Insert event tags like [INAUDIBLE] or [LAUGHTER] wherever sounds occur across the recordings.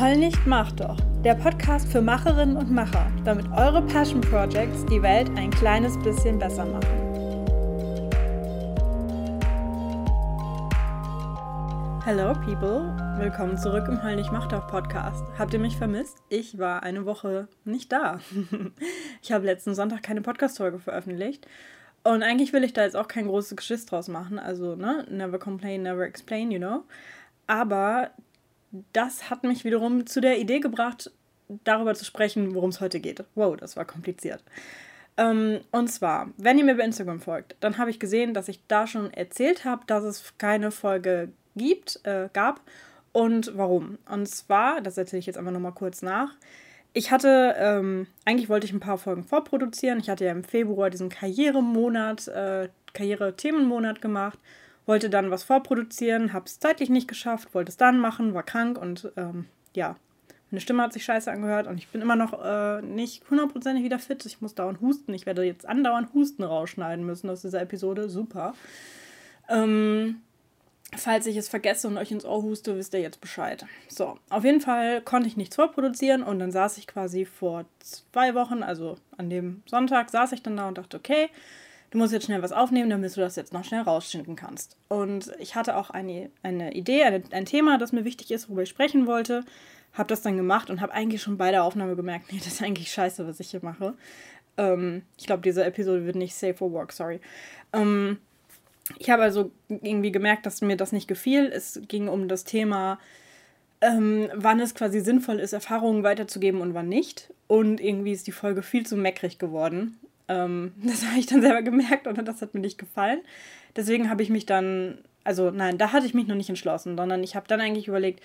Heul nicht, mach doch. Der Podcast für Macherinnen und Macher, damit eure Passion Projects die Welt ein kleines bisschen besser machen. Hello people, willkommen zurück im Heul nicht, mach doch Podcast. Habt ihr mich vermisst? Ich war eine Woche nicht da. [LAUGHS] ich habe letzten Sonntag keine Podcast-Folge veröffentlicht. Und eigentlich will ich da jetzt auch kein großes Geschiss draus machen. Also, ne, never complain, never explain, you know. Aber das hat mich wiederum zu der Idee gebracht, darüber zu sprechen, worum es heute geht. Wow, das war kompliziert. Ähm, und zwar, wenn ihr mir bei Instagram folgt, dann habe ich gesehen, dass ich da schon erzählt habe, dass es keine Folge gibt, äh, gab und warum. Und zwar, das erzähle ich jetzt einfach nochmal kurz nach. Ich hatte, ähm, eigentlich wollte ich ein paar Folgen vorproduzieren. Ich hatte ja im Februar diesen Karrieremonat, äh, Karriere-Themenmonat gemacht wollte dann was vorproduzieren, habe es zeitlich nicht geschafft, wollte es dann machen, war krank und ähm, ja, meine Stimme hat sich scheiße angehört und ich bin immer noch äh, nicht hundertprozentig wieder fit. Ich muss dauernd husten. Ich werde jetzt andauernd Husten rausschneiden müssen aus dieser Episode. Super. Ähm, falls ich es vergesse und euch ins Ohr huste, wisst ihr jetzt Bescheid. So, auf jeden Fall konnte ich nichts vorproduzieren und dann saß ich quasi vor zwei Wochen, also an dem Sonntag, saß ich dann da und dachte, okay, du musst jetzt schnell was aufnehmen, damit du das jetzt noch schnell rausschinden kannst. Und ich hatte auch eine, eine Idee, eine, ein Thema, das mir wichtig ist, worüber ich sprechen wollte. Habe das dann gemacht und habe eigentlich schon bei der Aufnahme gemerkt, nee, das ist eigentlich scheiße, was ich hier mache. Ähm, ich glaube, diese Episode wird nicht safe for work, sorry. Ähm, ich habe also irgendwie gemerkt, dass mir das nicht gefiel. Es ging um das Thema, ähm, wann es quasi sinnvoll ist, Erfahrungen weiterzugeben und wann nicht. Und irgendwie ist die Folge viel zu meckrig geworden. Ähm, [LAUGHS] das habe ich dann selber gemerkt und das hat mir nicht gefallen. Deswegen habe ich mich dann, also nein, da hatte ich mich noch nicht entschlossen, sondern ich habe dann eigentlich überlegt,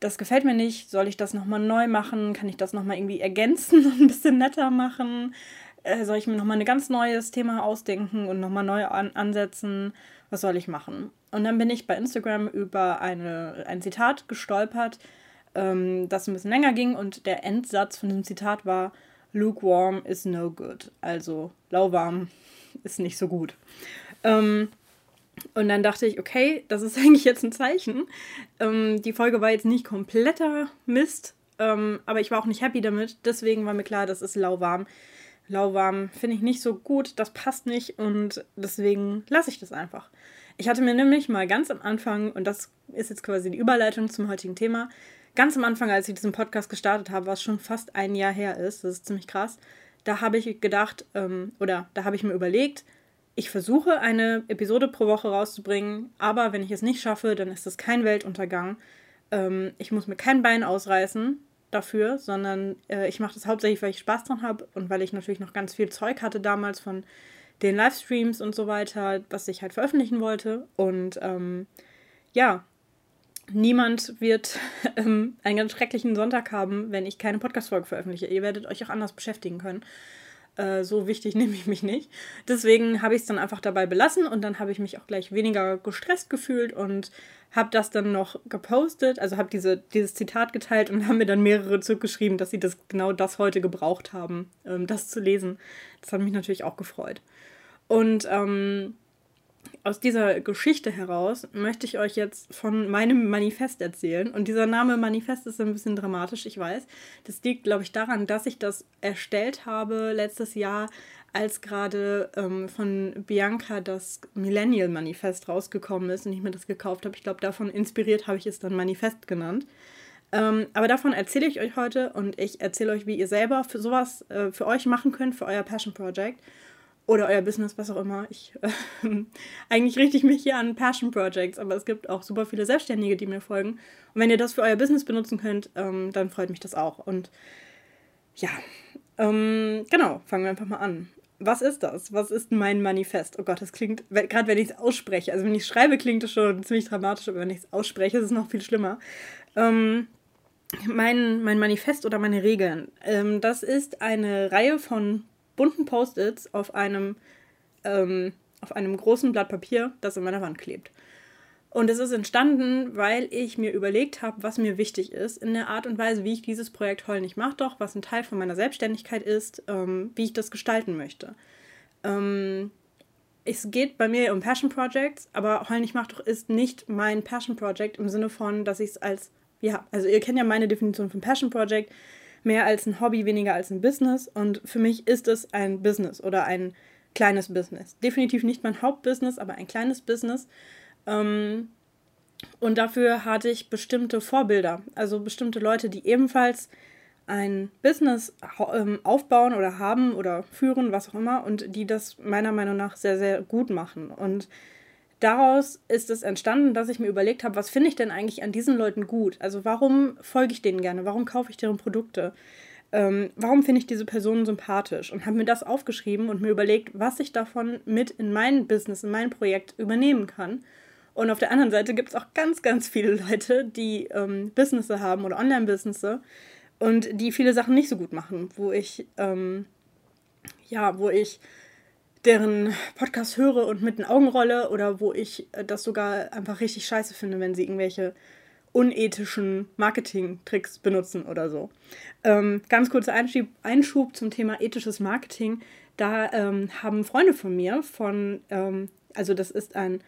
das gefällt mir nicht, soll ich das nochmal neu machen? Kann ich das nochmal irgendwie ergänzen [LAUGHS] und ein bisschen netter machen? Äh, soll ich mir nochmal ein ganz neues Thema ausdenken und nochmal neu an ansetzen? Was soll ich machen? Und dann bin ich bei Instagram über eine, ein Zitat gestolpert, ähm, das ein bisschen länger ging und der Endsatz von dem Zitat war, lukewarm is no good. Also lauwarm ist nicht so gut. Ähm, und dann dachte ich, okay, das ist [LAUGHS] eigentlich jetzt ein Zeichen. Ähm, die Folge war jetzt nicht kompletter Mist, ähm, aber ich war auch nicht happy damit. Deswegen war mir klar, das ist lauwarm. Lauwarm finde ich nicht so gut, das passt nicht und deswegen lasse ich das einfach. Ich hatte mir nämlich mal ganz am Anfang, und das ist jetzt quasi die Überleitung zum heutigen Thema, ganz am Anfang, als ich diesen Podcast gestartet habe, was schon fast ein Jahr her ist, das ist ziemlich krass, da habe ich gedacht, ähm, oder da habe ich mir überlegt, ich versuche eine Episode pro Woche rauszubringen, aber wenn ich es nicht schaffe, dann ist das kein Weltuntergang. Ähm, ich muss mir kein Bein ausreißen dafür, sondern äh, ich mache das hauptsächlich, weil ich Spaß dran habe und weil ich natürlich noch ganz viel Zeug hatte damals von den Livestreams und so weiter, was ich halt veröffentlichen wollte. Und ähm, ja, niemand wird [LAUGHS] ähm, einen ganz schrecklichen Sonntag haben, wenn ich keine Podcast-Folge veröffentliche. Ihr werdet euch auch anders beschäftigen können. Äh, so wichtig [LAUGHS] nehme ich mich nicht. Deswegen habe ich es dann einfach dabei belassen und dann habe ich mich auch gleich weniger gestresst gefühlt und habe das dann noch gepostet, also habe diese, dieses Zitat geteilt und [LAUGHS] haben mir dann mehrere zurückgeschrieben, dass sie das genau das heute gebraucht haben, ähm, das zu lesen. Das hat mich natürlich auch gefreut. Und ähm, aus dieser Geschichte heraus möchte ich euch jetzt von meinem Manifest erzählen. Und dieser Name Manifest ist ein bisschen dramatisch, ich weiß. Das liegt, glaube ich, daran, dass ich das erstellt habe letztes Jahr, als gerade ähm, von Bianca das Millennial Manifest rausgekommen ist und ich mir das gekauft habe. Ich glaube, davon inspiriert habe ich es dann Manifest genannt. Ähm, aber davon erzähle ich euch heute und ich erzähle euch, wie ihr selber für sowas äh, für euch machen könnt, für euer Passion Project oder euer Business, was auch immer. Ich äh, [LAUGHS] eigentlich richte ich mich hier an Passion Projects, aber es gibt auch super viele Selbstständige, die mir folgen. Und wenn ihr das für euer Business benutzen könnt, ähm, dann freut mich das auch. Und ja, ähm, genau, fangen wir einfach mal an. Was ist das? Was ist mein Manifest? Oh Gott, das klingt, gerade wenn ich es ausspreche, also wenn ich schreibe, klingt es schon ziemlich dramatisch, aber wenn ich es ausspreche, ist es noch viel schlimmer. Ähm, mein, mein Manifest oder meine Regeln. Ähm, das ist eine Reihe von bunten Post-its auf einem, ähm, auf einem großen Blatt Papier, das an meiner Wand klebt. Und es ist entstanden, weil ich mir überlegt habe, was mir wichtig ist, in der Art und Weise, wie ich dieses Projekt Heul nicht mach doch, was ein Teil von meiner Selbstständigkeit ist, ähm, wie ich das gestalten möchte. Ähm, es geht bei mir um Passion Projects, aber Heul nicht mach doch ist nicht mein Passion Project im Sinne von, dass ich es als ja, also ihr kennt ja meine Definition von Passion Project, mehr als ein Hobby, weniger als ein Business. Und für mich ist es ein Business oder ein kleines Business. Definitiv nicht mein Hauptbusiness, aber ein kleines Business. Ähm, und dafür hatte ich bestimmte Vorbilder, also bestimmte Leute, die ebenfalls ein Business ähm, aufbauen oder haben oder führen, was auch immer, und die das meiner Meinung nach sehr, sehr gut machen. Und daraus ist es entstanden, dass ich mir überlegt habe, was finde ich denn eigentlich an diesen Leuten gut? Also warum folge ich denen gerne? Warum kaufe ich deren Produkte? Ähm, warum finde ich diese Personen sympathisch? Und habe mir das aufgeschrieben und mir überlegt, was ich davon mit in mein Business, in mein Projekt übernehmen kann. Und auf der anderen Seite gibt es auch ganz, ganz viele Leute, die ähm, Businesses haben oder Online-Businesses und die viele Sachen nicht so gut machen, wo ich, ähm, ja, wo ich deren Podcast höre und mit den Augen rolle oder wo ich äh, das sogar einfach richtig scheiße finde, wenn sie irgendwelche unethischen Marketing-Tricks benutzen oder so. Ähm, ganz kurzer Einschub, Einschub zum Thema ethisches Marketing. Da ähm, haben Freunde von mir von, ähm, also das ist ein,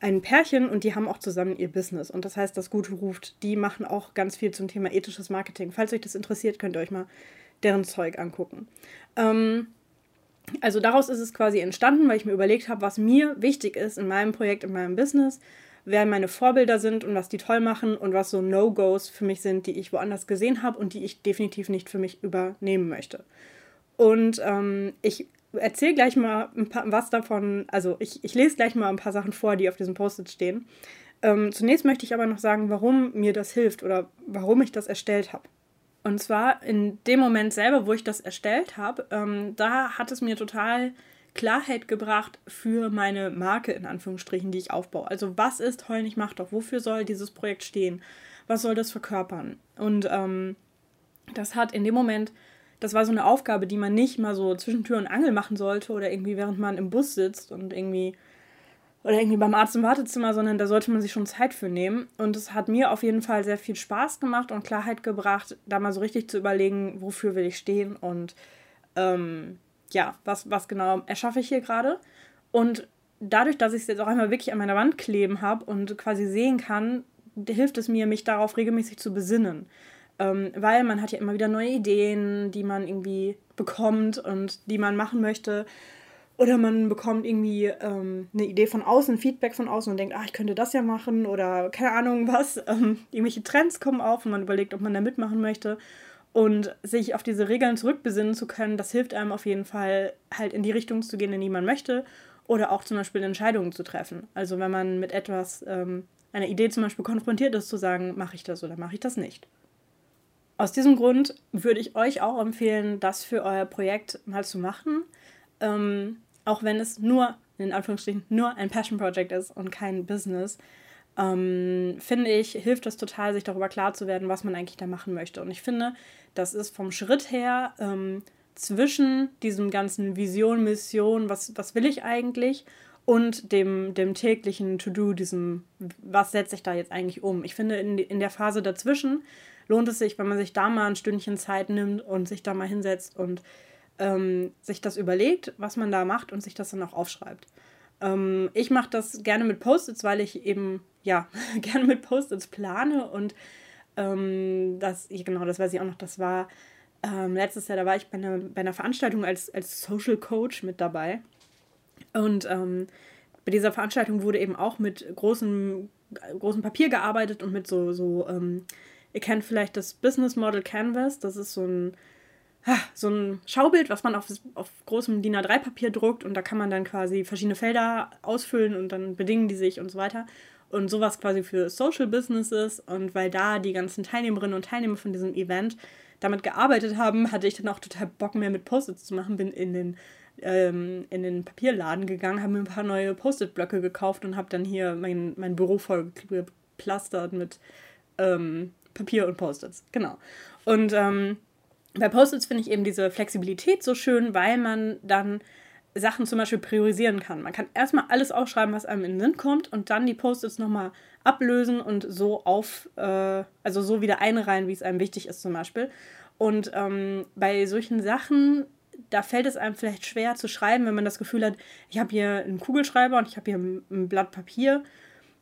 ein Pärchen und die haben auch zusammen ihr Business. Und das heißt, das Gute ruft, die machen auch ganz viel zum Thema ethisches Marketing. Falls euch das interessiert, könnt ihr euch mal deren Zeug angucken. Ähm, also daraus ist es quasi entstanden, weil ich mir überlegt habe, was mir wichtig ist in meinem Projekt, in meinem Business, wer meine Vorbilder sind und was die toll machen und was so No-Gos für mich sind, die ich woanders gesehen habe und die ich definitiv nicht für mich übernehmen möchte. Und ähm, ich erzähle gleich mal ein paar, was davon, also ich, ich lese gleich mal ein paar Sachen vor, die auf diesem Post-it stehen. Ähm, zunächst möchte ich aber noch sagen, warum mir das hilft oder warum ich das erstellt habe. Und zwar in dem Moment selber, wo ich das erstellt habe, ähm, da hat es mir total Klarheit gebracht für meine Marke, in Anführungsstrichen, die ich aufbaue. Also was ist Heul nicht Macht doch? Wofür soll dieses Projekt stehen? Was soll das verkörpern? Und ähm, das hat in dem Moment, das war so eine Aufgabe, die man nicht mal so zwischen Tür und Angel machen sollte oder irgendwie während man im Bus sitzt und irgendwie oder irgendwie beim Arzt im Wartezimmer, sondern da sollte man sich schon Zeit für nehmen. Und es hat mir auf jeden Fall sehr viel Spaß gemacht und Klarheit gebracht, da mal so richtig zu überlegen, wofür will ich stehen und ähm, ja, was, was genau erschaffe ich hier gerade. Und dadurch, dass ich es jetzt auch einmal wirklich an meiner Wand kleben habe und quasi sehen kann, hilft es mir, mich darauf regelmäßig zu besinnen. Ähm, weil man hat ja immer wieder neue Ideen, die man irgendwie bekommt und die man machen möchte. Oder man bekommt irgendwie ähm, eine Idee von außen, Feedback von außen und denkt, ah, ich könnte das ja machen oder keine Ahnung was. [LAUGHS] Ähm, irgendwelche Trends kommen auf und man überlegt, ob man da mitmachen möchte. Und sich auf diese Regeln zurückbesinnen zu können, das hilft einem auf jeden Fall, halt in die Richtung zu gehen, in die man möchte. Oder auch zum Beispiel Entscheidungen zu treffen. Also wenn man mit etwas, ähm, einer Idee zum Beispiel konfrontiert ist, zu sagen, mache ich das oder mache ich das nicht. Aus diesem Grund würde ich euch auch empfehlen, das für euer Projekt mal zu machen. Ähm, auch wenn es nur, in Anführungsstrichen, nur ein Passion Project ist und kein Business, ähm, finde ich, hilft es total, sich darüber klar zu werden, was man eigentlich da machen möchte. Und ich finde, das ist vom Schritt her ähm, zwischen diesem ganzen Vision, Mission, was, was will ich eigentlich, und dem, dem täglichen To-Do, diesem, was setze ich da jetzt eigentlich um. Ich finde, in, in der Phase dazwischen lohnt es sich, wenn man sich da mal ein Stündchen Zeit nimmt und sich da mal hinsetzt und ähm, sich das überlegt, was man da macht und sich das dann auch aufschreibt. Ähm, ich mache das gerne mit Post-its, weil ich eben, ja, [LAUGHS] gerne mit Post-its plane und ähm, das, genau, das weiß ich auch noch, das war ähm, letztes Jahr, da war ich bei einer, bei einer Veranstaltung als, als Social Coach mit dabei. Und ähm, bei dieser Veranstaltung wurde eben auch mit großem, großem Papier gearbeitet und mit so, so ähm, ihr kennt vielleicht das Business Model Canvas, das ist so ein so ein Schaubild, was man auf, auf großem DIN A3-Papier druckt und da kann man dann quasi verschiedene Felder ausfüllen und dann bedingen die sich und so weiter. Und sowas quasi für Social Businesses und weil da die ganzen Teilnehmerinnen und Teilnehmer von diesem Event damit gearbeitet haben, hatte ich dann auch total Bock mehr mit Post-its zu machen, bin in den ähm, in den Papierladen gegangen, habe mir ein paar neue Post-it-Blöcke gekauft und habe dann hier mein, mein Büro voll geplastert mit ähm, Papier und Post-its. Genau. Und ähm, bei Post-its finde ich eben diese Flexibilität so schön, weil man dann Sachen zum Beispiel priorisieren kann. Man kann erstmal alles aufschreiben, was einem in den Sinn kommt und dann die Post-its nochmal ablösen und so auf, äh, also so wieder einreihen, wie es einem wichtig ist zum Beispiel. Und ähm, bei solchen Sachen, da fällt es einem vielleicht schwer zu schreiben, wenn man das Gefühl hat, ich habe hier einen Kugelschreiber und ich habe hier ein, ein Blatt Papier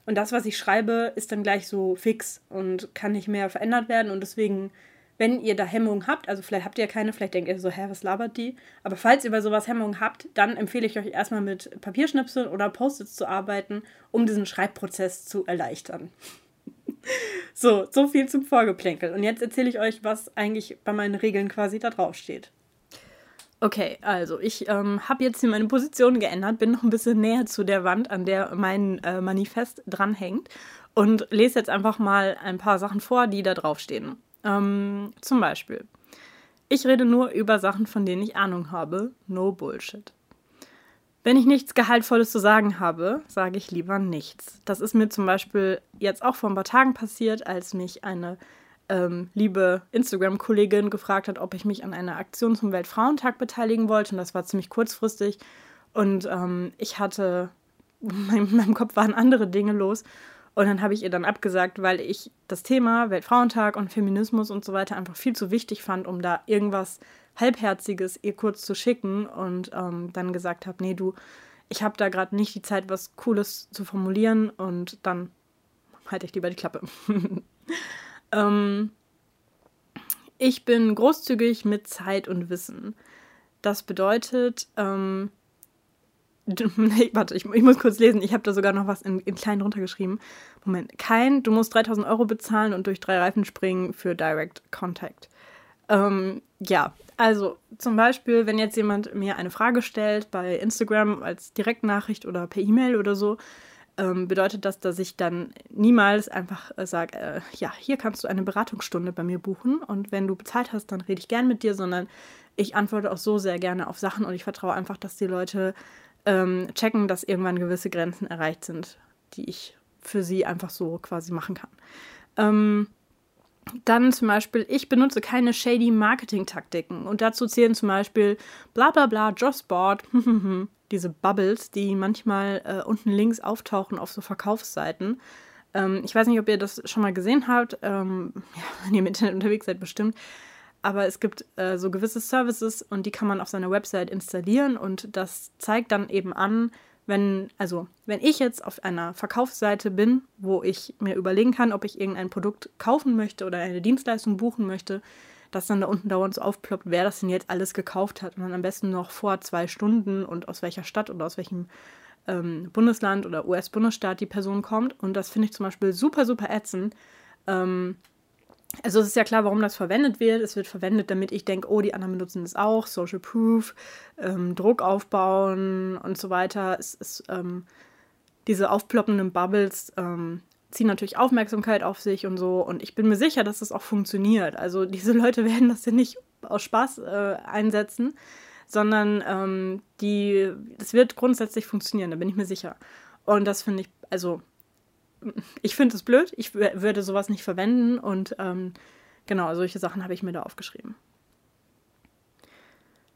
und das, was ich schreibe, ist dann gleich so fix und kann nicht mehr verändert werden. Und deswegen, wenn ihr da Hemmungen habt, also vielleicht habt ihr ja keine, vielleicht denkt ihr so, hä, was labert die? Aber falls ihr bei sowas Hemmungen habt, dann empfehle ich euch erstmal mit Papierschnipseln oder Post-its zu arbeiten, um diesen Schreibprozess zu erleichtern. [LAUGHS] so, so viel zum Vorgeplänkel. Und jetzt erzähle ich euch, was eigentlich bei meinen Regeln quasi da drauf steht. Okay, also ich ähm, habe jetzt hier meine Position geändert, bin noch ein bisschen näher zu der Wand, an der mein äh, Manifest dranhängt und lese jetzt einfach mal ein paar Sachen vor, die da draufstehen. Ähm, zum Beispiel, ich rede nur über Sachen, von denen ich Ahnung habe. No Bullshit. Wenn ich nichts Gehaltvolles zu sagen habe, sage ich lieber nichts. Das ist mir zum Beispiel jetzt auch vor ein paar Tagen passiert, als mich eine ähm, liebe Instagram-Kollegin gefragt hat, ob ich mich an einer Aktion zum Weltfrauentag beteiligen wollte. Und das war ziemlich kurzfristig. Und ähm, ich hatte, [LAUGHS] in meinem Kopf waren andere Dinge los. Und dann habe ich ihr dann abgesagt, weil ich das Thema Weltfrauentag und Feminismus und so weiter einfach viel zu wichtig fand, um da irgendwas Halbherziges ihr kurz zu schicken. Und ähm, dann gesagt habe, nee, du, ich habe da gerade nicht die Zeit, was Cooles zu formulieren. Und dann halte ich lieber die Klappe. [LAUGHS] Ähm, ich bin großzügig mit Zeit und Wissen. Das bedeutet, ähm, [LAUGHS] nee, warte, ich, ich, muss kurz lesen. Ich habe da sogar noch was in, in klein runtergeschrieben. Moment. Kein, du musst 3000 Euro bezahlen und durch drei Reifen springen für Direct Contact. Ähm, ja, also zum Beispiel, wenn jetzt jemand mir eine Frage stellt bei Instagram als Direktnachricht oder per E-Mail oder so, ähm, bedeutet das, dass ich dann niemals einfach äh, sage, äh, ja, hier kannst du eine Beratungsstunde bei mir buchen und wenn du bezahlt hast, dann rede ich gern mit dir, sondern ich antworte auch so sehr gerne auf Sachen und ich vertraue einfach, dass die Leute ähm, checken, dass irgendwann gewisse Grenzen erreicht sind, die ich für sie einfach so quasi machen kann. Ähm, dann zum Beispiel, ich benutze keine shady Marketing-Taktiken und dazu zählen zum Beispiel bla bla bla, Jobsboard, [LAUGHS] diese Bubbles, die manchmal äh, unten links auftauchen auf so Verkaufsseiten. Ähm, ich weiß nicht, ob ihr das schon mal gesehen habt, ähm, [LAUGHS] ja, wenn ihr im Internet unterwegs seid, bestimmt. Aber es gibt äh, so gewisse Services und die kann man auf seiner Website installieren und das zeigt dann eben an, wenn, also, wenn ich jetzt auf einer Verkaufsseite bin, wo ich mir überlegen kann, ob ich irgendein Produkt kaufen möchte oder eine Dienstleistung buchen möchte, dass dann da unten dauernd so aufploppt, wer das denn jetzt alles gekauft hat und dann am besten noch vor zwei Stunden und aus welcher Stadt oder aus welchem ähm, Bundesland oder US-Bundesstaat die Person kommt. Und das finde ich zum Beispiel super, super ätzend. Ähm, also es ist ja klar, warum das verwendet wird. Es wird verwendet, damit ich denke, oh, die anderen benutzen das auch, Social Proof, ähm, Druck aufbauen und so weiter. Es ist ähm, diese aufploppenden Bubbles ähm, ziehen natürlich Aufmerksamkeit auf sich und so. Und ich bin mir sicher, dass das auch funktioniert. Also [LAUGHS] diese Leute werden das ja nicht aus Spaß äh, einsetzen, sondern ähm, die, das wird grundsätzlich funktionieren, da bin ich mir sicher. Und das finde ich, also ich finde es blöd, ich würde sowas nicht verwenden und ähm, genau, solche Sachen habe ich mir da aufgeschrieben.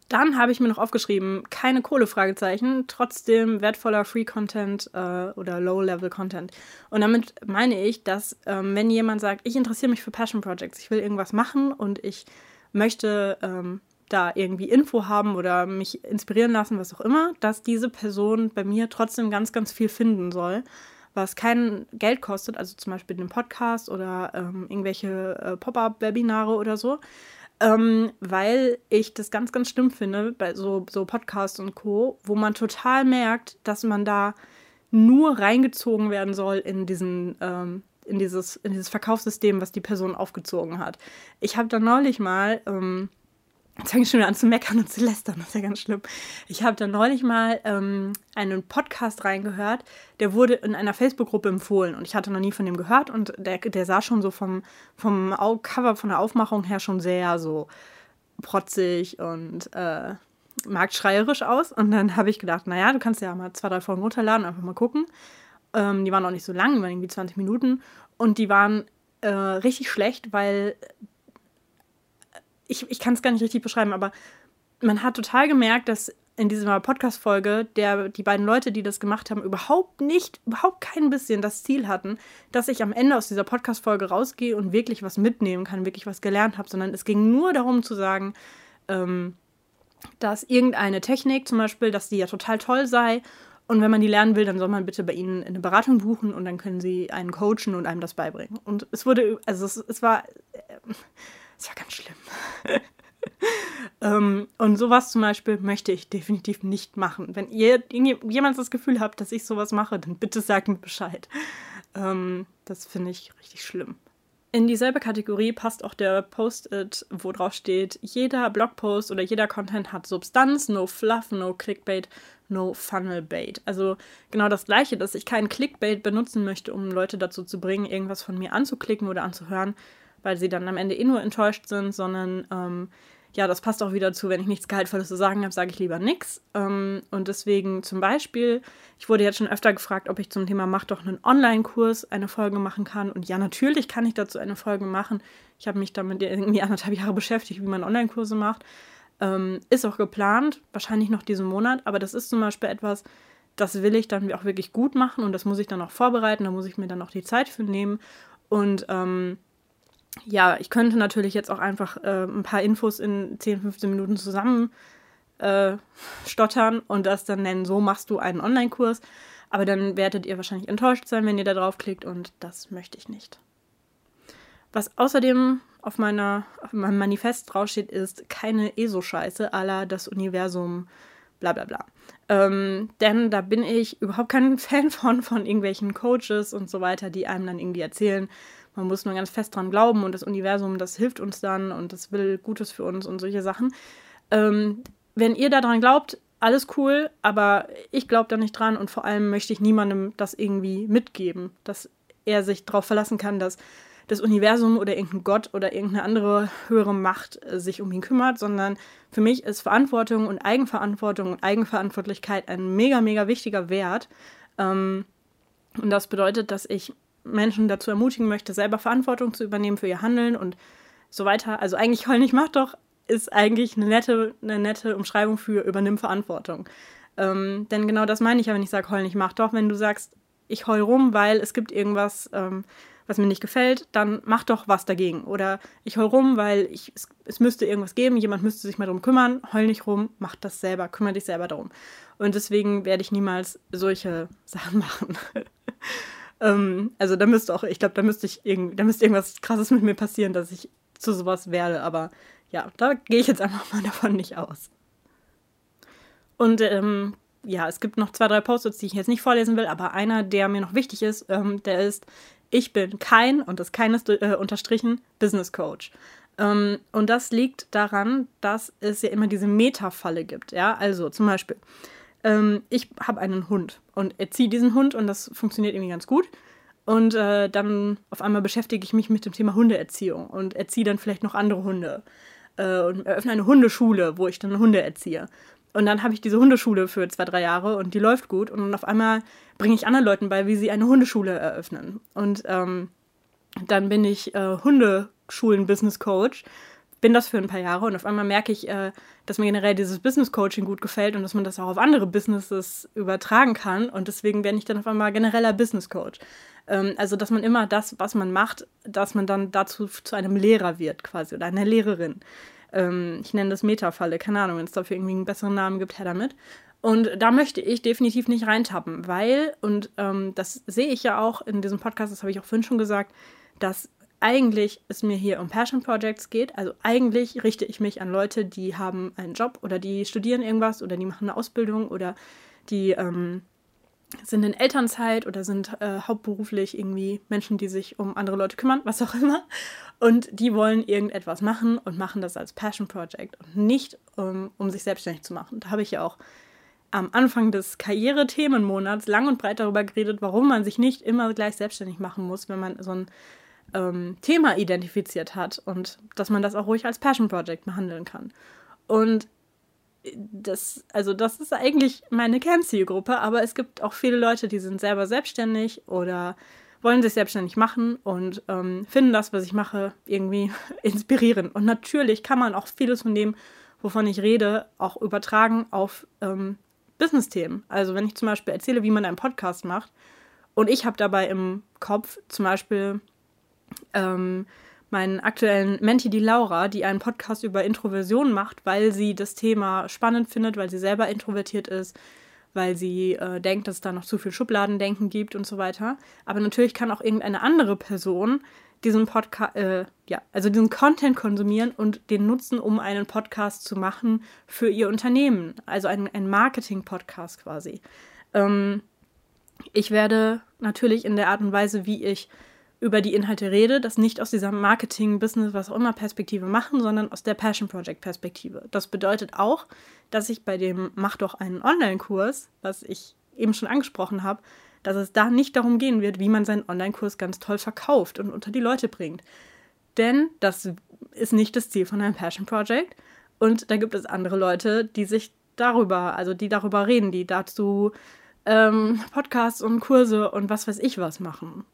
Dann habe ich mir noch aufgeschrieben, keine Kohle, Fragezeichen, trotzdem wertvoller Free-Content äh, oder Low-Level-Content. Und damit meine ich, dass ähm, wenn jemand sagt, ich interessiere mich für Passion Projects, ich will irgendwas machen und ich möchte ähm, da irgendwie Info haben oder mich inspirieren lassen, was auch immer, dass diese Person bei mir trotzdem ganz, ganz viel finden soll, was kein Geld kostet, also zum Beispiel den Podcast oder ähm, irgendwelche äh, Pop-up-Webinare oder so, ähm, weil ich das ganz, ganz schlimm finde bei so, so Podcasts und Co., wo man total merkt, dass man da nur reingezogen werden soll in diesen, ähm, in dieses, in dieses Verkaufssystem, was die Person aufgezogen hat. Ich habe da neulich mal ähm, Jetzt fange ich schon wieder an zu meckern und zu lästern, das ist ja ganz schlimm. Ich habe da neulich mal ähm, einen Podcast reingehört, der wurde in einer Facebook-Gruppe empfohlen und ich hatte noch nie von dem gehört und der, der sah schon so vom, vom Cover, von der Aufmachung her schon sehr so protzig und äh, marktschreierisch aus. Und dann habe ich gedacht, naja, du kannst ja mal zwei, drei Folgen runterladen, einfach mal gucken. Ähm, die waren auch nicht so lang, die waren irgendwie 20 Minuten und die waren äh, richtig schlecht, weil ich, ich kann es gar nicht richtig beschreiben, aber man hat total gemerkt, dass in dieser Podcast-Folge die beiden Leute, die das gemacht haben, überhaupt nicht, überhaupt kein bisschen das Ziel hatten, dass ich am Ende aus dieser Podcast-Folge rausgehe und wirklich was mitnehmen kann, wirklich was gelernt habe, sondern es ging nur darum zu sagen, ähm, dass irgendeine Technik zum Beispiel, dass die ja total toll sei Und wenn man die lernen will, dann soll man bitte bei ihnen eine Beratung buchen und dann können sie einen coachen und einem das beibringen. Und es wurde, also es, es war, äh, es war ganz schlimm. [LAUGHS] ähm, und sowas zum Beispiel möchte ich definitiv nicht machen. Wenn ihr jemand das Gefühl habt, dass ich sowas mache, dann bitte sagt mir Bescheid. Ähm, das finde ich richtig schlimm. In dieselbe Kategorie passt auch der Post-it, wo drauf steht, jeder Blogpost oder jeder Content hat Substanz, no Fluff, no Clickbait, no Funnel Bait. Also genau das gleiche, dass ich keinen Clickbait benutzen möchte, um Leute dazu zu bringen, irgendwas von mir anzuklicken oder anzuhören, weil sie dann am Ende eh nur enttäuscht sind, sondern ähm, ja, das passt auch wieder zu, wenn ich nichts Gehaltvolles zu sagen habe, sage ich lieber nichts. Ähm, und deswegen zum Beispiel, ich wurde jetzt schon öfter gefragt, ob ich zum Thema Mach doch einen Online-Kurs eine Folge machen kann. Und ja, natürlich kann ich dazu eine Folge machen. Ich habe mich damit irgendwie anderthalb Jahre beschäftigt, wie man Online-Kurse macht. Ähm, ist auch geplant, wahrscheinlich noch diesen Monat, aber das ist zum Beispiel etwas, das will ich dann auch wirklich gut machen und das muss ich dann auch vorbereiten, da muss ich mir dann auch die Zeit für nehmen. Und ähm, ja, ich könnte natürlich jetzt auch einfach äh, ein paar Infos in 10, 15 Minuten zusammen äh, stottern und das dann nennen, so machst du einen Online-Kurs. Aber dann werdet ihr wahrscheinlich enttäuscht sein, wenn ihr da draufklickt und das möchte ich nicht. Was außerdem auf, meiner, auf meinem Manifest draufsteht, ist keine ESO-Scheiße aller das Universum, bla bla bla. Ähm, denn da bin ich überhaupt kein [LAUGHS] Fan von, von irgendwelchen Coaches und so weiter, die einem dann irgendwie erzählen, man muss nur ganz fest dran glauben und das Universum, das hilft uns dann und das will Gutes für uns und solche Sachen. Ähm, wenn ihr daran glaubt, alles cool, aber ich glaube da nicht dran und vor allem möchte ich niemandem das irgendwie mitgeben, dass er sich darauf verlassen kann, dass das Universum oder irgendein Gott oder irgendeine andere höhere Macht äh, sich um ihn kümmert, sondern für mich ist Verantwortung und Eigenverantwortung und Eigenverantwortlichkeit ein mega, mega wichtiger Wert. Ähm, und das bedeutet, dass ich Menschen dazu ermutigen möchte, selber Verantwortung zu übernehmen für ihr Handeln und so weiter. Also eigentlich heul nicht, mach doch, ist eigentlich eine nette, eine nette Umschreibung für übernimm Verantwortung. Ähm, denn genau das meine ich ja, wenn ich sage, heul nicht, mach doch. Wenn du sagst, ich heul rum, weil es gibt irgendwas, ähm, was mir nicht gefällt, dann mach doch was dagegen. Oder ich heul rum, weil ich, es, es müsste irgendwas geben, jemand müsste sich mal darum kümmern, heul nicht rum, mach das selber, kümmere dich selber darum. Und deswegen werde ich niemals solche [LAUGHS] Sachen machen. Ähm, also da müsste auch, ich glaube, da müsste ich irgendwie, da müsste irgendwas krasses mit mir passieren, dass ich zu sowas werde. Aber ja, da gehe ich jetzt einfach mal [LAUGHS] davon nicht aus. Und ähm, ja, es gibt noch zwei, drei Posts, die ich jetzt nicht vorlesen will, aber einer, der mir noch wichtig ist, ähm, der ist, ich bin kein, und das kein ist äh, unterstrichen, Business Coach. Ähm, und das liegt daran, dass es ja immer diese Meta-Falle gibt. Ja, also zum Beispiel, ähm, ich habe einen Hund und erziehe diesen Hund und das funktioniert irgendwie ganz gut. Und äh, dann auf einmal beschäftige ich mich mit dem Thema Hundeerziehung und erziehe dann vielleicht noch andere Hunde. Äh, und eröffne eine Hundeschule, wo ich dann Hunde erziehe. Und dann habe ich diese Hundeschule für zwei, drei Jahre und die läuft gut. Und auf einmal bringe ich anderen Leuten bei, wie sie eine Hundeschule eröffnen. Und ähm, dann bin ich äh, Hundeschulen-Business-Coach bin das für ein paar Jahre und auf einmal merke ich, äh, dass mir generell dieses Business Coaching gut gefällt und dass man das auch auf andere Businesses übertragen kann und deswegen bin ich dann auf einmal genereller Business Coach. Ähm, also, dass man immer das, was man macht, dass man dann dazu zu einem Lehrer wird quasi oder einer Lehrerin. Ähm, ich nenne das Metafalle, keine Ahnung, wenn es dafür irgendwie einen besseren Namen gibt, her damit. Und da möchte ich definitiv nicht reintappen, weil, und ähm, das sehe ich ja auch in diesem Podcast, das habe ich auch vorhin schon gesagt, dass eigentlich es mir hier um Passion Projects geht. Also eigentlich richte ich mich an Leute, die haben einen Job oder die studieren irgendwas oder die machen eine Ausbildung oder die ähm, sind in Elternzeit oder sind äh, hauptberuflich irgendwie Menschen, die sich um andere Leute kümmern, was auch immer. Und die wollen irgendetwas machen und machen das als Passion Project und nicht um, um sich selbstständig zu machen. Da habe ich ja auch am Anfang des Karriere-Themenmonats lang und breit darüber geredet, warum man sich nicht immer gleich selbstständig machen muss, wenn man so ein ähm, Thema identifiziert hat und dass man das auch ruhig als Passion Project behandeln kann. Und das, also das ist eigentlich meine Kernzielgruppe, aber es gibt auch viele Leute, die sind selber selbstständig oder wollen sich selbstständig machen und ähm, finden das, was ich mache, irgendwie [LAUGHS] inspirierend. Und natürlich kann man auch vieles von dem, wovon ich rede, auch übertragen auf ähm, Business-Themen. Also wenn ich zum Beispiel erzähle, wie man einen Podcast macht und ich habe dabei im Kopf zum Beispiel ähm, meinen aktuellen Menti, die Laura, die einen Podcast über Introversion macht, weil sie das Thema spannend findet, weil sie selber introvertiert ist weil sie äh, denkt, dass es da noch zu viel Schubladendenken gibt und so weiter. Aber natürlich kann auch irgendeine andere Person diesen Podcast, äh, ja, also diesen Content konsumieren und den nutzen, um einen Podcast zu machen für ihr Unternehmen. Also ein, ein Marketing-Podcast quasi. Ähm, ich werde natürlich in der Art und Weise, wie ich über die Inhalte rede, das nicht aus dieser Marketing, Business, was auch immer Perspektive machen, sondern aus der Passion Project Perspektive. Das bedeutet auch, dass ich bei dem Mach doch einen Online-Kurs, was ich eben schon angesprochen habe, dass es da nicht darum gehen wird, wie man seinen Online-Kurs ganz toll verkauft und unter die Leute bringt. Denn das ist nicht das Ziel von einem Passion Project. Und da gibt es andere Leute, die sich darüber, also die darüber reden, die dazu ähm, Podcasts und Kurse und was weiß ich was machen.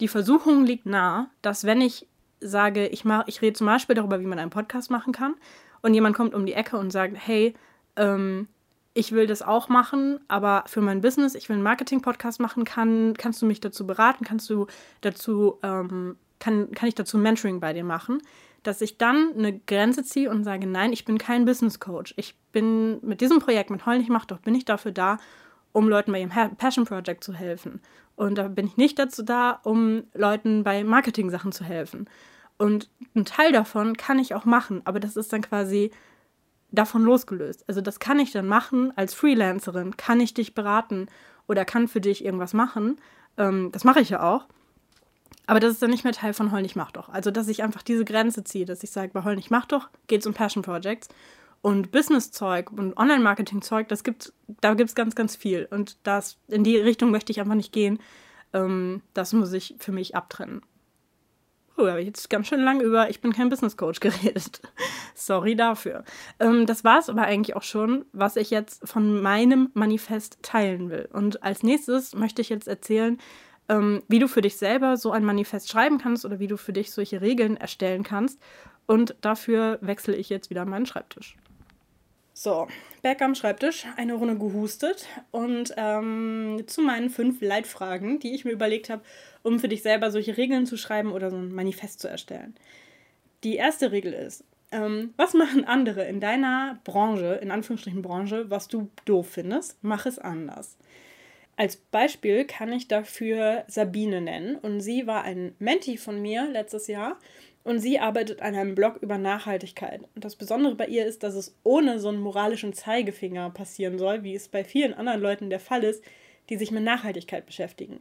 Die Versuchung liegt nahe, dass wenn ich sage, ich, mach, ich rede zum Beispiel darüber, wie man einen Podcast machen kann, und jemand kommt um die Ecke und sagt, hey, ähm, ich will das auch machen, aber für mein Business, ich will einen Marketing-Podcast machen, kann, kannst du mich dazu beraten, kannst du dazu, ähm, kann, kann ich dazu Mentoring bei dir machen, dass ich dann eine Grenze ziehe und sage, nein, ich bin kein Business Coach. Ich bin mit diesem Projekt, mit Heul nicht mach doch, bin ich dafür da, um Leuten bei ihrem Passion Project zu helfen. Und da bin ich nicht dazu da, um Leuten bei Marketing-Sachen zu helfen. Und ein Teil davon kann ich auch machen, aber das ist dann quasi davon losgelöst. Also das kann ich dann machen als Freelancerin, kann ich dich beraten oder kann für dich irgendwas machen. Ähm, das mache ich ja auch. Aber das ist dann nicht mehr Teil von nicht mach doch. Also dass ich einfach diese Grenze ziehe, dass ich sage, bei nicht mach doch geht es um Passion Projects und Business-Zeug und Online-Marketing-Zeug, das gibt, da gibt es ganz, ganz viel. Und das, in die Richtung möchte ich einfach nicht gehen. Ähm, das muss ich für mich abtrennen. Oh, habe ich jetzt ganz schön lang über Ich bin kein Business Coach [LAUGHS] geredet. Sorry dafür. Ähm, das war es aber eigentlich auch schon, was ich jetzt von meinem Manifest teilen will. Und als nächstes möchte ich jetzt erzählen, ähm, wie du für dich selber so ein Manifest schreiben kannst oder wie du für dich solche Regeln erstellen kannst. Und dafür wechsle ich jetzt wieder meinen Schreibtisch. So, back am Schreibtisch, eine Runde gehustet und ähm, zu meinen fünf Leitfragen, die ich mir überlegt habe, um für dich selber solche Regeln zu schreiben oder so ein Manifest zu erstellen. Die erste Regel ist, ähm, was machen andere in deiner Branche, in Anführungsstrichen Branche, was du doof findest? Mach es anders. Als Beispiel kann ich dafür Sabine nennen und sie war ein Menti von mir letztes Jahr und sie arbeitet an einem Blog über Nachhaltigkeit. Und das Besondere bei ihr ist, dass es ohne so einen moralischen Zeigefinger passieren soll, wie es bei vielen anderen Leuten der Fall ist, die sich mit Nachhaltigkeit beschäftigen.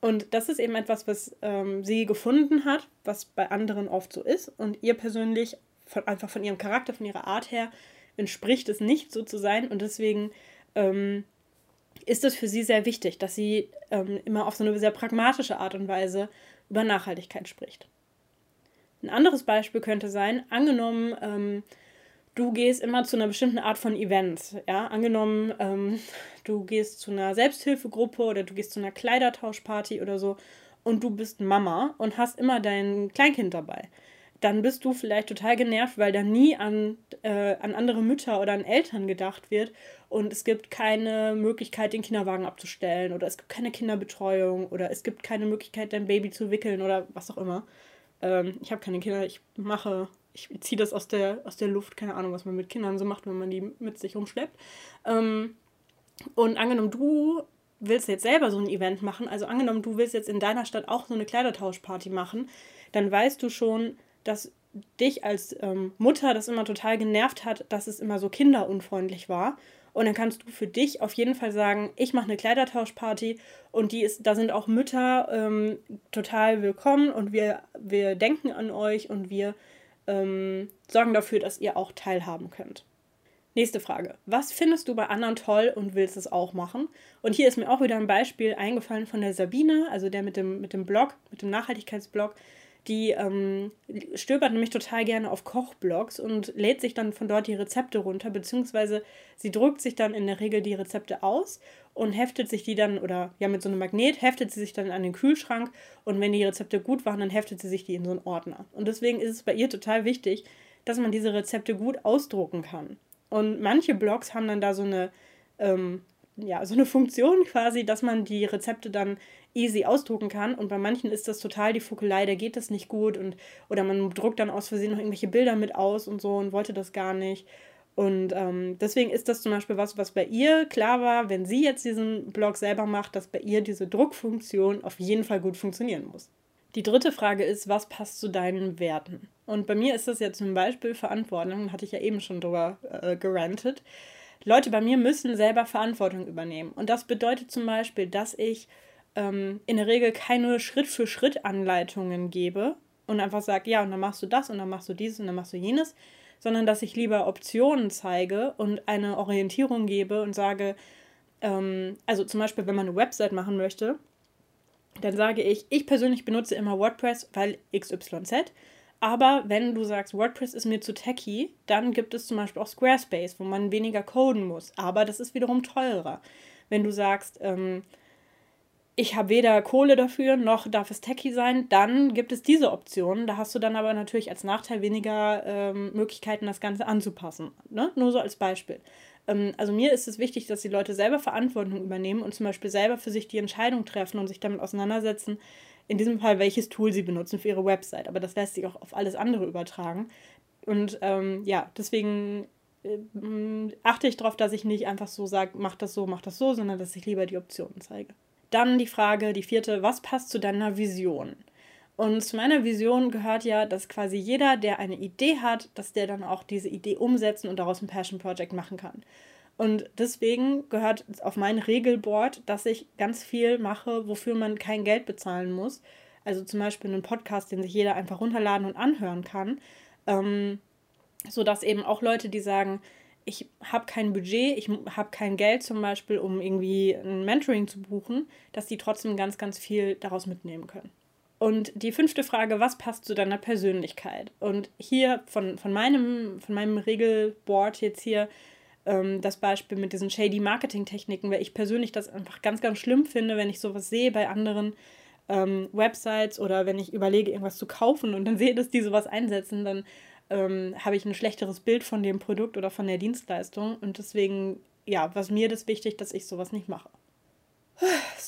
Und das ist eben etwas, was ähm, sie gefunden hat, was bei anderen oft so ist. Und ihr persönlich, von, einfach von ihrem Charakter, von ihrer Art her, entspricht es nicht so zu sein. Und deswegen ähm, ist es für sie sehr wichtig, dass sie ähm, immer auf so eine sehr pragmatische Art und Weise über Nachhaltigkeit spricht. Ein anderes Beispiel könnte sein, angenommen, ähm, du gehst immer zu einer bestimmten Art von Event. Ja? Angenommen, ähm, [LAUGHS] du gehst zu einer Selbsthilfegruppe oder du gehst zu einer Kleidertauschparty oder so und du bist Mama und hast immer dein Kleinkind dabei. Dann bist du vielleicht total genervt, weil da nie an, äh, an andere Mütter oder an Eltern gedacht wird und es gibt keine Möglichkeit, den Kinderwagen abzustellen oder es gibt keine Kinderbetreuung oder es gibt keine Möglichkeit, dein Baby zu wickeln oder was auch immer. Ähm, ich habe keine Kinder, ich mache, ich ziehe das aus der, aus der Luft, keine Ahnung, was man mit Kindern so macht, wenn man die mit sich rumschleppt. Ähm, und angenommen, du willst jetzt selber so ein Event machen, also angenommen, du willst jetzt in deiner Stadt auch so eine Kleidertauschparty machen, dann weißt du schon, dass dich als ähm, Mutter das immer total genervt hat, dass es immer so kinderunfreundlich war. Und dann kannst du für dich auf jeden Fall sagen, ich mache eine Kleidertauschparty und die ist, da sind auch Mütter ähm, total willkommen und wir, wir denken an euch und wir ähm, sorgen dafür, dass ihr auch teilhaben könnt. Nächste Frage. Was findest du bei anderen toll und willst es auch machen? Und hier ist mir auch wieder ein Beispiel eingefallen von der Sabine, also der mit dem, mit dem Blog, mit dem Nachhaltigkeitsblog. Die ähm, stöbert nämlich total gerne auf Kochblogs und lädt sich dann von dort die Rezepte runter, beziehungsweise sie drückt sich dann in der Regel die Rezepte aus und heftet sich die dann, oder ja, mit so einem Magnet heftet sie sich dann an den Kühlschrank und wenn die Rezepte gut waren, dann heftet sie sich die in so einen Ordner. Und deswegen ist es bei ihr total wichtig, dass man diese Rezepte gut ausdrucken kann. Und manche Blogs haben dann da so eine, ähm, ja, so eine Funktion quasi, dass man die Rezepte dann easy ausdrucken kann. Und bei manchen ist das total die Fuckelei, da geht das nicht gut. Und, oder man druckt dann aus Versehen noch irgendwelche Bilder mit aus und so und wollte das gar nicht. Und ähm, deswegen ist das zum Beispiel was, was bei ihr klar war, wenn sie jetzt diesen Blog selber macht, dass bei ihr diese Druckfunktion auf jeden Fall gut funktionieren muss. Die dritte Frage ist, was passt zu deinen Werten? Und bei mir ist das ja zum Beispiel Verantwortung, hatte ich ja eben schon drüber äh, gerantet. Leute bei mir müssen selber Verantwortung übernehmen. Und das bedeutet zum Beispiel, dass ich ähm, in der Regel keine Schritt-für-Schritt-Anleitungen gebe und einfach sage, ja, und dann machst du das und dann machst du dieses und dann machst du jenes, sondern dass ich lieber Optionen zeige und eine Orientierung gebe und sage, ähm, also zum Beispiel, wenn man eine Website machen möchte, dann sage ich, ich persönlich benutze immer WordPress, weil XYZ. Aber wenn du sagst, WordPress ist mir zu techy, dann gibt es zum Beispiel auch Squarespace, wo man weniger coden muss. Aber das ist wiederum teurer. Wenn du sagst, ähm, ich habe weder Kohle dafür, noch darf es techy sein, dann gibt es diese Option. Da hast du dann aber natürlich als Nachteil weniger ähm, Möglichkeiten, das Ganze anzupassen. Ne? Nur so als Beispiel. Ähm, also mir ist es wichtig, dass die Leute selber Verantwortung übernehmen und zum Beispiel selber für sich die Entscheidung treffen und sich damit auseinandersetzen, in diesem Fall, welches Tool sie benutzen für ihre Website. Aber das lässt sich auch auf alles andere übertragen. Und ähm, ja, deswegen äh, achte ich darauf, dass ich nicht einfach so sage, mach das so, mach das so, sondern dass ich lieber die Optionen zeige. Dann die Frage, die vierte, was passt zu deiner Vision? Und zu meiner Vision gehört ja, dass quasi jeder, der eine Idee hat, dass der dann auch diese Idee umsetzen und daraus ein Passion Project machen kann. Und deswegen gehört auf mein Regelboard, dass ich ganz viel mache, wofür man kein Geld bezahlen muss. Also zum Beispiel einen Podcast, den sich jeder einfach runterladen und anhören kann. Ähm, sodass eben auch Leute, die sagen, ich habe kein Budget, ich habe kein Geld zum Beispiel, um irgendwie ein Mentoring zu buchen, dass die trotzdem ganz, ganz viel daraus mitnehmen können. Und die fünfte Frage, was passt zu deiner Persönlichkeit? Und hier von, von, meinem, von meinem Regelboard jetzt hier ähm, das Beispiel mit diesen shady Marketing-Techniken, weil ich persönlich das einfach ganz, ganz schlimm finde, wenn ich sowas sehe bei anderen ähm, Websites oder wenn ich überlege, irgendwas zu kaufen und dann [LAUGHS] sehe, dass die sowas einsetzen, dann ähm, habe ich ein schlechteres Bild von dem Produkt oder von der Dienstleistung. Und deswegen, ja, was mir das wichtig, dass ich sowas nicht mache.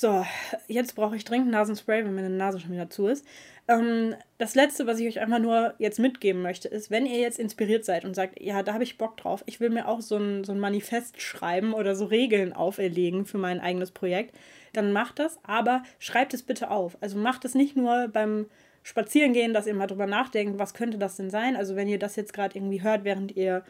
So, jetzt brauche ich dringend Nasenspray, wenn meine Nase schon wieder zu ist. Ähm, das letzte, was ich euch einfach nur jetzt mitgeben möchte, ist, wenn ihr jetzt inspiriert seid und sagt, ja, da habe ich Bock drauf, ich will mir auch so ein, so ein Manifest schreiben oder so Regeln auferlegen für mein eigenes Projekt, dann macht das, aber schreibt es bitte auf. Also macht es nicht nur beim Spazierengehen, dass ihr mal drüber nachdenkt, was könnte das denn sein. Also wenn ihr das jetzt gerade irgendwie hört, während ihr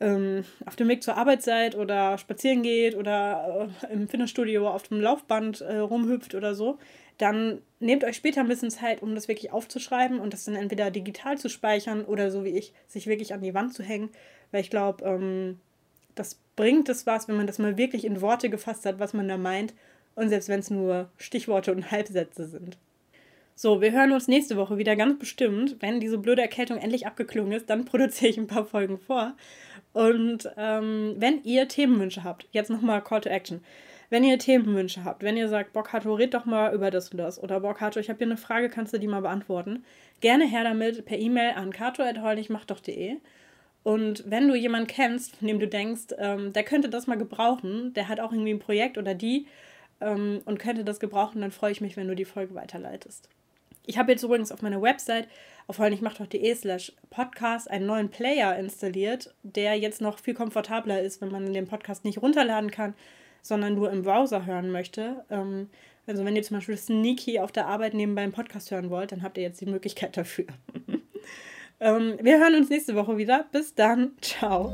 ähm, auf dem Weg zur Arbeit seid oder spazieren geht oder äh, im Fitnessstudio auf dem Laufband äh, rumhüpft oder so, dann nehmt euch später ein bisschen Zeit, um das wirklich aufzuschreiben und das dann entweder digital zu speichern oder so wie ich, sich wirklich an die Wand zu hängen. Weil ich glaube, ähm, das bringt es was, wenn man das mal wirklich in Worte gefasst hat, was man da meint. Und selbst wenn es nur Stichworte und Halbsätze sind. So, wir hören uns nächste Woche wieder ganz bestimmt. Wenn diese blöde Erkältung endlich abgeklungen ist, dann produziere ich ein paar Folgen vor. Und ähm, wenn ihr Themenwünsche habt, jetzt nochmal Call to Action. Wenn ihr Themenwünsche habt, wenn ihr sagt, Bockhato, red doch mal über das und das. Oder Bockhato, ich habe hier eine Frage, kannst du die mal beantworten? Gerne her damit per E-Mail an kato.heulnichmachdoch.de. Und wenn du jemanden kennst, von dem du denkst, ähm, der könnte das mal gebrauchen, der hat auch irgendwie ein Projekt oder die ähm, und könnte das gebrauchen, dann freue ich mich, wenn du die Folge weiterleitest. Ich habe jetzt übrigens auf meiner Website auf heulnichmachdoch.de slash podcast einen neuen Player installiert, der jetzt noch viel komfortabler ist, wenn man den Podcast nicht runterladen kann, sondern nur im Browser hören möchte. Ähm, also wenn ihr zum Beispiel sneaky auf der Arbeit nebenbei einen Podcast hören wollt, dann habt ihr jetzt die Möglichkeit dafür. [LAUGHS] ähm, wir hören uns nächste Woche wieder. Bis dann. Ciao.